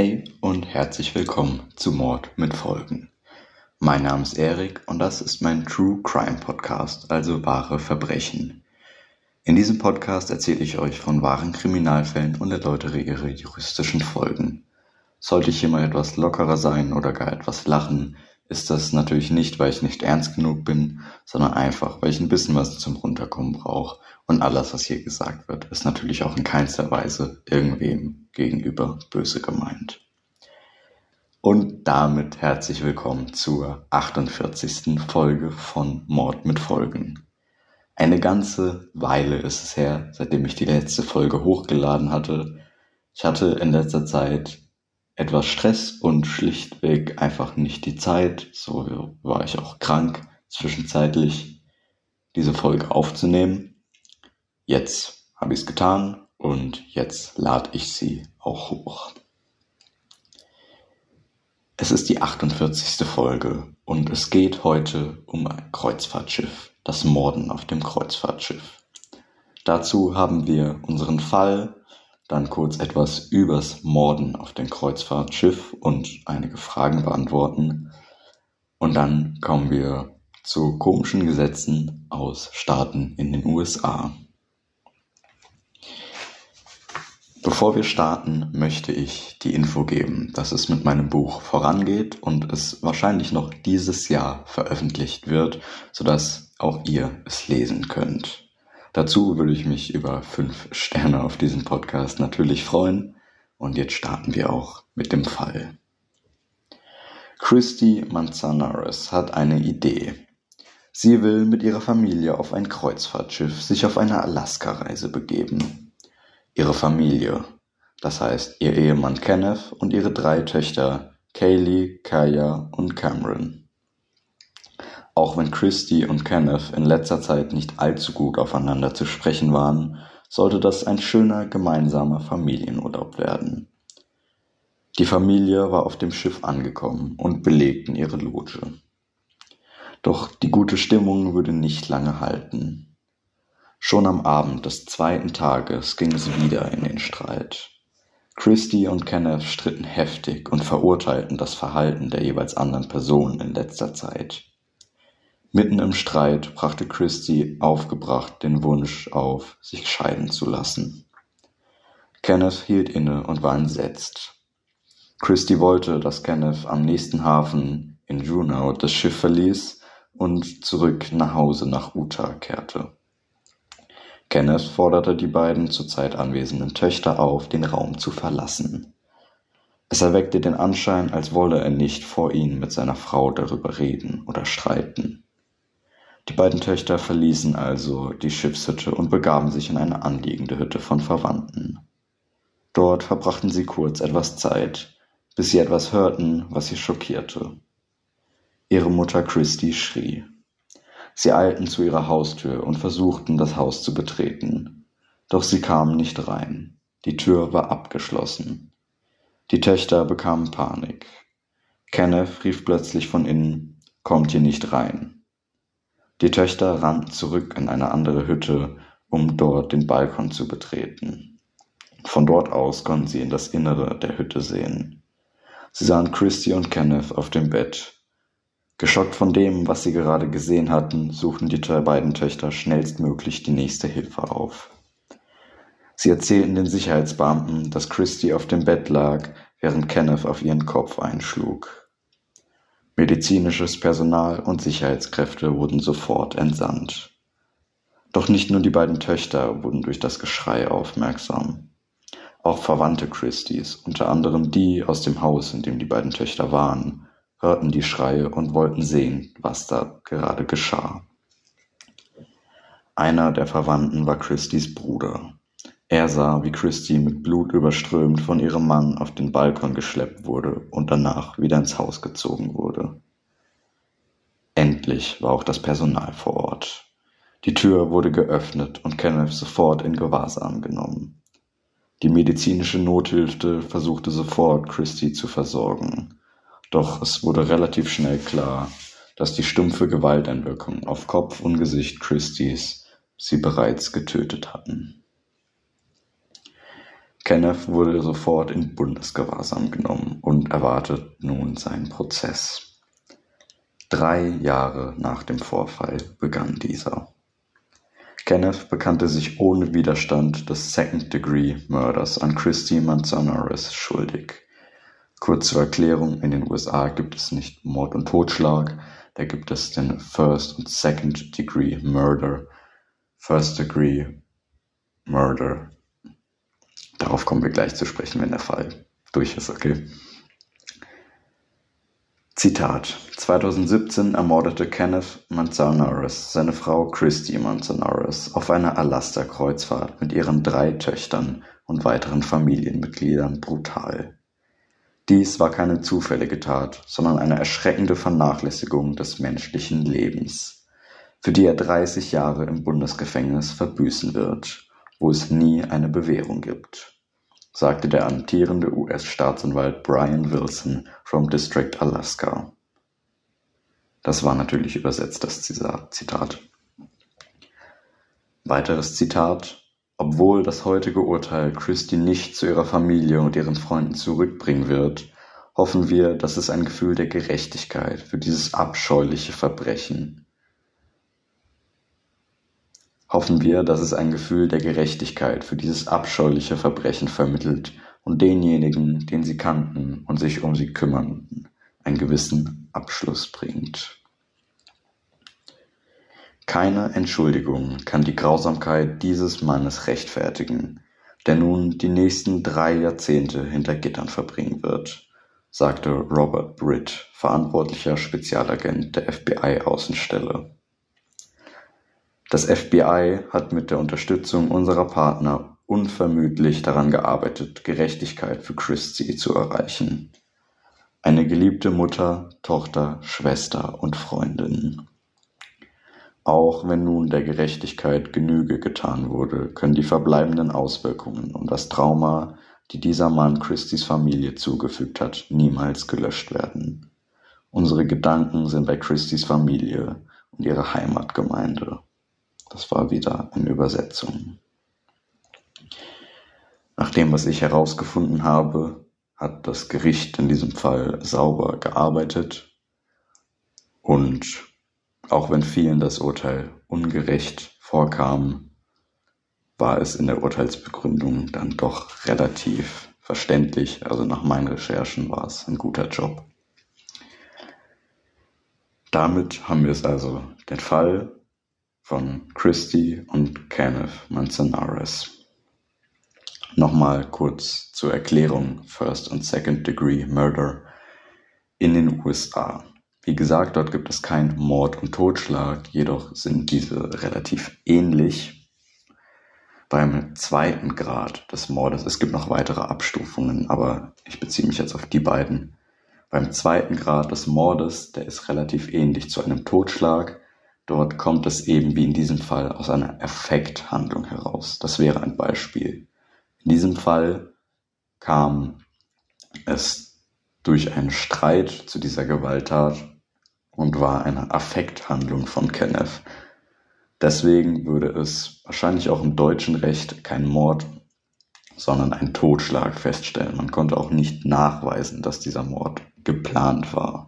Hey und herzlich willkommen zu Mord mit Folgen. Mein Name ist Erik und das ist mein True Crime Podcast, also wahre Verbrechen. In diesem Podcast erzähle ich euch von wahren Kriminalfällen und erläutere ihre juristischen Folgen. Sollte ich hier mal etwas lockerer sein oder gar etwas lachen, ist das natürlich nicht, weil ich nicht ernst genug bin, sondern einfach, weil ich ein bisschen was zum Runterkommen brauche. Und alles, was hier gesagt wird, ist natürlich auch in keinster Weise irgendwem gegenüber böse gemeint. Und damit herzlich willkommen zur 48. Folge von Mord mit Folgen. Eine ganze Weile ist es her, seitdem ich die letzte Folge hochgeladen hatte. Ich hatte in letzter Zeit etwas Stress und schlichtweg einfach nicht die Zeit, so war ich auch krank, zwischenzeitlich diese Folge aufzunehmen. Jetzt habe ich es getan und jetzt lade ich sie auch hoch. Es ist die 48. Folge und es geht heute um ein Kreuzfahrtschiff, das Morden auf dem Kreuzfahrtschiff. Dazu haben wir unseren Fall dann kurz etwas übers Morden auf dem Kreuzfahrtschiff und einige Fragen beantworten. Und dann kommen wir zu komischen Gesetzen aus Staaten in den USA. Bevor wir starten, möchte ich die Info geben, dass es mit meinem Buch vorangeht und es wahrscheinlich noch dieses Jahr veröffentlicht wird, sodass auch ihr es lesen könnt. Dazu würde ich mich über fünf Sterne auf diesem Podcast natürlich freuen. Und jetzt starten wir auch mit dem Fall. Christy Manzanares hat eine Idee. Sie will mit ihrer Familie auf ein Kreuzfahrtschiff sich auf eine Alaska-Reise begeben. Ihre Familie, das heißt ihr Ehemann Kenneth und ihre drei Töchter Kaylee, Kaya und Cameron. Auch wenn Christy und Kenneth in letzter Zeit nicht allzu gut aufeinander zu sprechen waren, sollte das ein schöner gemeinsamer Familienurlaub werden. Die Familie war auf dem Schiff angekommen und belegten ihre Loge. Doch die gute Stimmung würde nicht lange halten. Schon am Abend des zweiten Tages ging es wieder in den Streit. Christy und Kenneth stritten heftig und verurteilten das Verhalten der jeweils anderen Person in letzter Zeit. Mitten im Streit brachte Christy aufgebracht den Wunsch auf, sich scheiden zu lassen. Kenneth hielt inne und war entsetzt. Christy wollte, dass Kenneth am nächsten Hafen in Juneau das Schiff verließ und zurück nach Hause nach Utah kehrte. Kenneth forderte die beiden zurzeit anwesenden Töchter auf, den Raum zu verlassen. Es erweckte den Anschein, als wolle er nicht vor ihnen mit seiner Frau darüber reden oder streiten. Die beiden Töchter verließen also die Schiffshütte und begaben sich in eine anliegende Hütte von Verwandten. Dort verbrachten sie kurz etwas Zeit, bis sie etwas hörten, was sie schockierte. Ihre Mutter Christy schrie. Sie eilten zu ihrer Haustür und versuchten, das Haus zu betreten. Doch sie kamen nicht rein. Die Tür war abgeschlossen. Die Töchter bekamen Panik. Kenneth rief plötzlich von innen, kommt hier nicht rein. Die Töchter rannten zurück in eine andere Hütte, um dort den Balkon zu betreten. Von dort aus konnten sie in das Innere der Hütte sehen. Sie sahen Christy und Kenneth auf dem Bett. Geschockt von dem, was sie gerade gesehen hatten, suchten die beiden Töchter schnellstmöglich die nächste Hilfe auf. Sie erzählten den Sicherheitsbeamten, dass Christy auf dem Bett lag, während Kenneth auf ihren Kopf einschlug. Medizinisches Personal und Sicherheitskräfte wurden sofort entsandt. Doch nicht nur die beiden Töchter wurden durch das Geschrei aufmerksam. Auch Verwandte Christys, unter anderem die aus dem Haus, in dem die beiden Töchter waren, hörten die Schreie und wollten sehen, was da gerade geschah. Einer der Verwandten war Christys Bruder. Er sah, wie Christy mit Blut überströmt von ihrem Mann auf den Balkon geschleppt wurde und danach wieder ins Haus gezogen wurde. Endlich war auch das Personal vor Ort. Die Tür wurde geöffnet und Kenneth sofort in Gewahrsam genommen. Die medizinische Nothilfe versuchte sofort, Christy zu versorgen. Doch es wurde relativ schnell klar, dass die stumpfe Gewalteinwirkung auf Kopf und Gesicht Christys sie bereits getötet hatten. Kenneth wurde sofort in Bundesgewahrsam genommen und erwartet nun seinen Prozess. Drei Jahre nach dem Vorfall begann dieser. Kenneth bekannte sich ohne Widerstand des Second-Degree-Mörders an Christy Manzanares schuldig. Kurz zur Erklärung, in den USA gibt es nicht Mord und Totschlag, da gibt es den First- und Second-Degree-Murder. First-Degree-Murder Darauf kommen wir gleich zu sprechen, wenn der Fall durch ist, okay? Zitat. 2017 ermordete Kenneth Manzanares seine Frau Christy Manzanares auf einer Alaska-Kreuzfahrt mit ihren drei Töchtern und weiteren Familienmitgliedern brutal. Dies war keine zufällige Tat, sondern eine erschreckende Vernachlässigung des menschlichen Lebens, für die er 30 Jahre im Bundesgefängnis verbüßen wird wo es nie eine Bewährung gibt, sagte der amtierende US-Staatsanwalt Brian Wilson vom District Alaska. Das war natürlich übersetzt das Zitat. Weiteres Zitat. Obwohl das heutige Urteil Christie nicht zu ihrer Familie und ihren Freunden zurückbringen wird, hoffen wir, dass es ein Gefühl der Gerechtigkeit für dieses abscheuliche Verbrechen hoffen wir, dass es ein Gefühl der Gerechtigkeit für dieses abscheuliche Verbrechen vermittelt und denjenigen, den sie kannten und sich um sie kümmerten, einen gewissen Abschluss bringt. Keine Entschuldigung kann die Grausamkeit dieses Mannes rechtfertigen, der nun die nächsten drei Jahrzehnte hinter Gittern verbringen wird, sagte Robert Britt, verantwortlicher Spezialagent der FBI-Außenstelle. Das FBI hat mit der Unterstützung unserer Partner unvermüdlich daran gearbeitet, Gerechtigkeit für Christie zu erreichen. Eine geliebte Mutter, Tochter, Schwester und Freundin. Auch wenn nun der Gerechtigkeit Genüge getan wurde, können die verbleibenden Auswirkungen und das Trauma, die dieser Mann Christies Familie zugefügt hat, niemals gelöscht werden. Unsere Gedanken sind bei Christies Familie und ihrer Heimatgemeinde. Das war wieder eine Übersetzung. Nach dem, was ich herausgefunden habe, hat das Gericht in diesem Fall sauber gearbeitet und auch wenn vielen das Urteil ungerecht vorkam, war es in der Urteilsbegründung dann doch relativ verständlich. Also nach meinen Recherchen war es ein guter Job. Damit haben wir es also den Fall von Christie und Kenneth Manzanares. Nochmal kurz zur Erklärung First und Second Degree Murder in den USA. Wie gesagt, dort gibt es kein Mord und Totschlag, jedoch sind diese relativ ähnlich. Beim zweiten Grad des Mordes, es gibt noch weitere Abstufungen, aber ich beziehe mich jetzt auf die beiden. Beim zweiten Grad des Mordes, der ist relativ ähnlich zu einem Totschlag, Dort kommt es eben wie in diesem Fall aus einer Effekthandlung heraus. Das wäre ein Beispiel. In diesem Fall kam es durch einen Streit zu dieser Gewalttat und war eine Affekthandlung von Kenneth. Deswegen würde es wahrscheinlich auch im deutschen Recht kein Mord, sondern ein Totschlag feststellen. Man konnte auch nicht nachweisen, dass dieser Mord geplant war.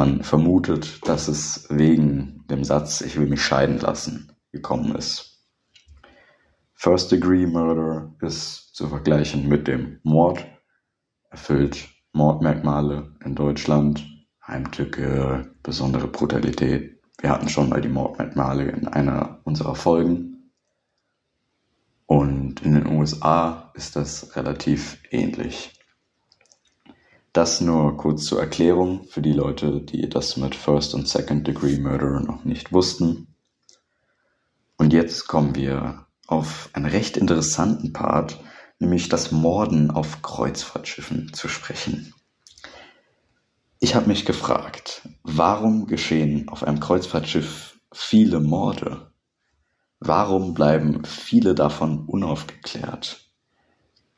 Man vermutet, dass es wegen dem Satz „Ich will mich scheiden lassen“ gekommen ist. First-Degree-Murder ist zu vergleichen mit dem Mord, erfüllt Mordmerkmale in Deutschland, Heimtücke, besondere Brutalität. Wir hatten schon mal die Mordmerkmale in einer unserer Folgen. Und in den USA ist das relativ ähnlich. Das nur kurz zur Erklärung für die Leute, die das mit First und Second Degree Murder noch nicht wussten. Und jetzt kommen wir auf einen recht interessanten Part, nämlich das Morden auf Kreuzfahrtschiffen zu sprechen. Ich habe mich gefragt, warum geschehen auf einem Kreuzfahrtschiff viele Morde? Warum bleiben viele davon unaufgeklärt?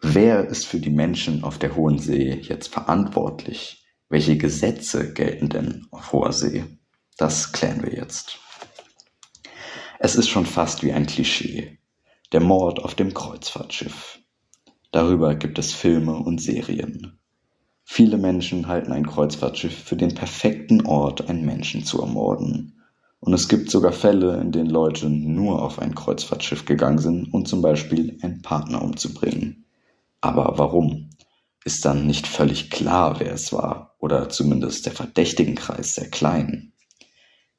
Wer ist für die Menschen auf der Hohen See jetzt verantwortlich? Welche Gesetze gelten denn auf hoher See? Das klären wir jetzt. Es ist schon fast wie ein Klischee. Der Mord auf dem Kreuzfahrtschiff. Darüber gibt es Filme und Serien. Viele Menschen halten ein Kreuzfahrtschiff für den perfekten Ort, einen Menschen zu ermorden. Und es gibt sogar Fälle, in denen Leute nur auf ein Kreuzfahrtschiff gegangen sind, um zum Beispiel einen Partner umzubringen. Aber warum? Ist dann nicht völlig klar, wer es war, oder zumindest der Verdächtigenkreis sehr klein?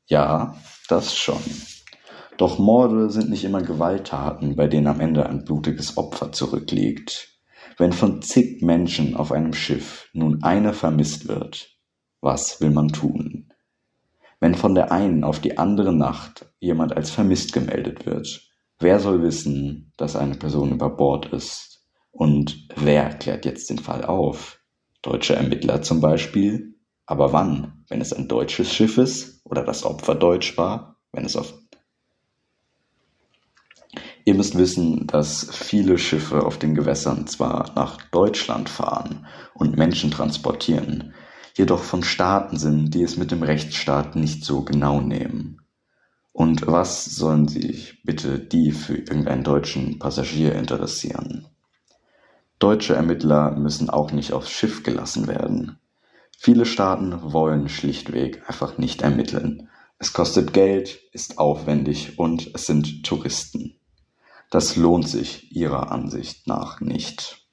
Ja, das schon. Doch Morde sind nicht immer Gewalttaten, bei denen am Ende ein blutiges Opfer zurückliegt. Wenn von zig Menschen auf einem Schiff nun einer vermisst wird, was will man tun? Wenn von der einen auf die andere Nacht jemand als vermisst gemeldet wird, wer soll wissen, dass eine Person über Bord ist? Und wer klärt jetzt den Fall auf? Deutsche Ermittler zum Beispiel? Aber wann? Wenn es ein deutsches Schiff ist oder das Opfer deutsch war? Wenn es auf Ihr müsst wissen, dass viele Schiffe auf den Gewässern zwar nach Deutschland fahren und Menschen transportieren, jedoch von Staaten sind, die es mit dem Rechtsstaat nicht so genau nehmen. Und was sollen sich bitte die für irgendeinen deutschen Passagier interessieren? Deutsche Ermittler müssen auch nicht aufs Schiff gelassen werden. Viele Staaten wollen schlichtweg einfach nicht ermitteln. Es kostet Geld, ist aufwendig und es sind Touristen. Das lohnt sich ihrer Ansicht nach nicht.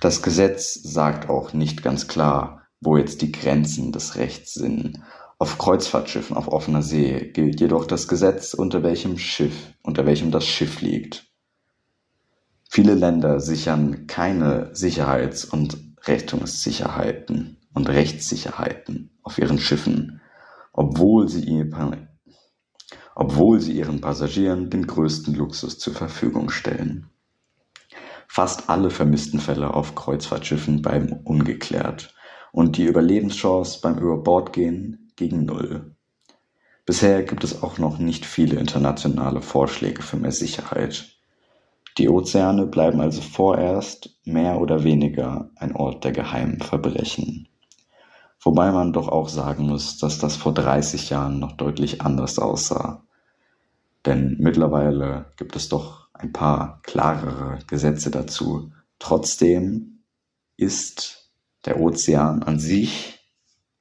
Das Gesetz sagt auch nicht ganz klar, wo jetzt die Grenzen des Rechts sind. Auf Kreuzfahrtschiffen auf offener See gilt jedoch das Gesetz, unter welchem Schiff, unter welchem das Schiff liegt. Viele Länder sichern keine Sicherheits- und Rettungssicherheiten und Rechtssicherheiten auf ihren Schiffen, obwohl sie, obwohl sie ihren Passagieren den größten Luxus zur Verfügung stellen. Fast alle vermissten Fälle auf Kreuzfahrtschiffen bleiben ungeklärt und die Überlebenschance beim Überbordgehen gegen Null. Bisher gibt es auch noch nicht viele internationale Vorschläge für mehr Sicherheit. Die Ozeane bleiben also vorerst mehr oder weniger ein Ort der geheimen Verbrechen. Wobei man doch auch sagen muss, dass das vor 30 Jahren noch deutlich anders aussah. Denn mittlerweile gibt es doch ein paar klarere Gesetze dazu. Trotzdem ist der Ozean an sich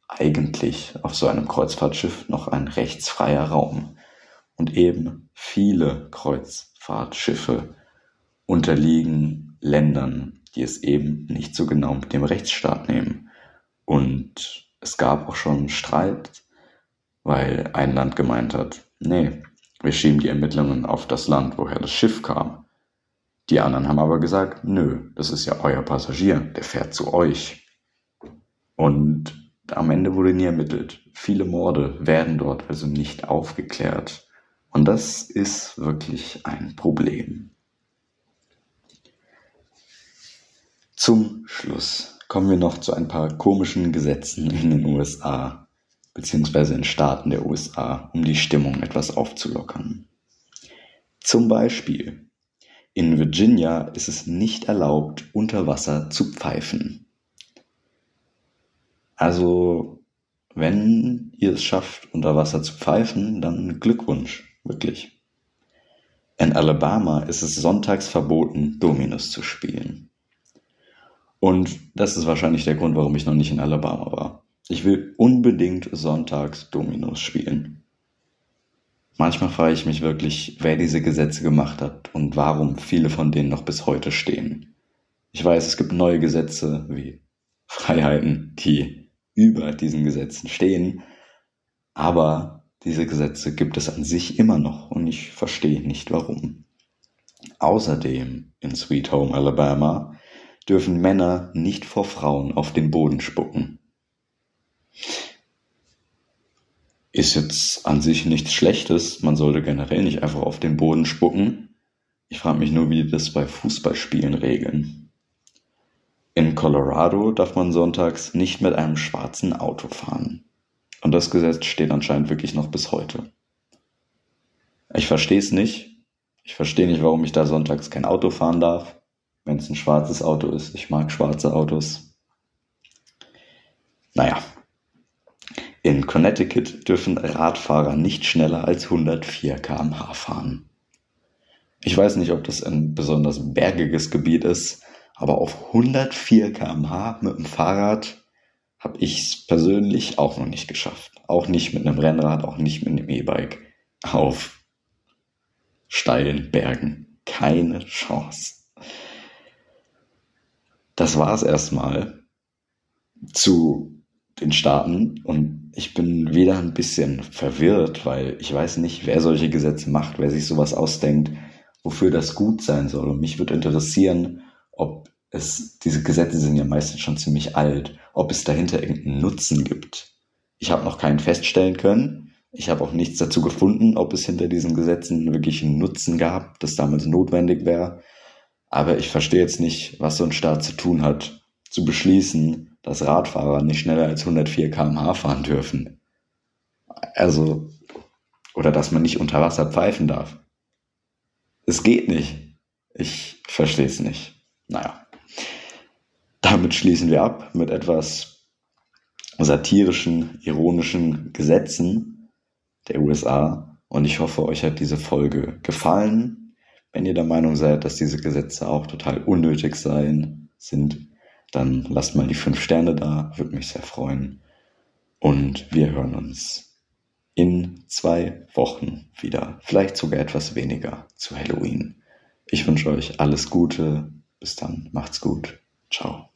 eigentlich auf so einem Kreuzfahrtschiff noch ein rechtsfreier Raum. Und eben viele Kreuzfahrtschiffe unterliegen Ländern, die es eben nicht so genau mit dem Rechtsstaat nehmen. Und es gab auch schon Streit, weil ein Land gemeint hat, nee, wir schieben die Ermittlungen auf das Land, woher das Schiff kam. Die anderen haben aber gesagt, nö, das ist ja euer Passagier, der fährt zu euch. Und am Ende wurde nie ermittelt. Viele Morde werden dort also nicht aufgeklärt. Und das ist wirklich ein Problem. Zum Schluss kommen wir noch zu ein paar komischen Gesetzen in den USA beziehungsweise in Staaten der USA, um die Stimmung etwas aufzulockern. Zum Beispiel in Virginia ist es nicht erlaubt, unter Wasser zu pfeifen. Also, wenn ihr es schafft, unter Wasser zu pfeifen, dann Glückwunsch, wirklich. In Alabama ist es sonntags verboten, Dominus zu spielen. Und das ist wahrscheinlich der Grund, warum ich noch nicht in Alabama war. Ich will unbedingt sonntags Dominus spielen. Manchmal frage ich mich wirklich, wer diese Gesetze gemacht hat und warum viele von denen noch bis heute stehen. Ich weiß, es gibt neue Gesetze wie Freiheiten, die über diesen Gesetzen stehen. Aber diese Gesetze gibt es an sich immer noch und ich verstehe nicht warum. Außerdem in Sweet Home Alabama dürfen Männer nicht vor Frauen auf den Boden spucken. Ist jetzt an sich nichts Schlechtes, man sollte generell nicht einfach auf den Boden spucken. Ich frage mich nur, wie die das bei Fußballspielen regeln. In Colorado darf man sonntags nicht mit einem schwarzen Auto fahren. Und das Gesetz steht anscheinend wirklich noch bis heute. Ich verstehe es nicht. Ich verstehe nicht, warum ich da sonntags kein Auto fahren darf, wenn es ein schwarzes Auto ist. Ich mag schwarze Autos. Naja. In Connecticut dürfen Radfahrer nicht schneller als 104 km/h fahren. Ich weiß nicht, ob das ein besonders bergiges Gebiet ist, Aber auf 104 km/h mit dem Fahrrad habe ich es persönlich auch noch nicht geschafft. Auch nicht mit einem Rennrad, auch nicht mit einem E-Bike. Auf steilen Bergen. Keine Chance. Das war es erstmal zu den Staaten und ich bin wieder ein bisschen verwirrt, weil ich weiß nicht, wer solche Gesetze macht, wer sich sowas ausdenkt, wofür das gut sein soll. Und mich würde interessieren, ob es, diese Gesetze sind ja meistens schon ziemlich alt, ob es dahinter irgendeinen Nutzen gibt. Ich habe noch keinen feststellen können. Ich habe auch nichts dazu gefunden, ob es hinter diesen Gesetzen wirklich einen Nutzen gab, das damals notwendig wäre. Aber ich verstehe jetzt nicht, was so ein Staat zu tun hat, zu beschließen, dass Radfahrer nicht schneller als 104 km/h fahren dürfen. Also, oder dass man nicht unter Wasser pfeifen darf. Es geht nicht. Ich verstehe es nicht. Naja. Damit schließen wir ab mit etwas satirischen, ironischen Gesetzen der USA. Und ich hoffe, euch hat diese Folge gefallen. Wenn ihr der Meinung seid, dass diese Gesetze auch total unnötig seien, sind, dann lasst mal die fünf Sterne da, würde mich sehr freuen. Und wir hören uns in zwei Wochen wieder, vielleicht sogar etwas weniger zu Halloween. Ich wünsche euch alles Gute. Bis dann, macht's gut. Ciao.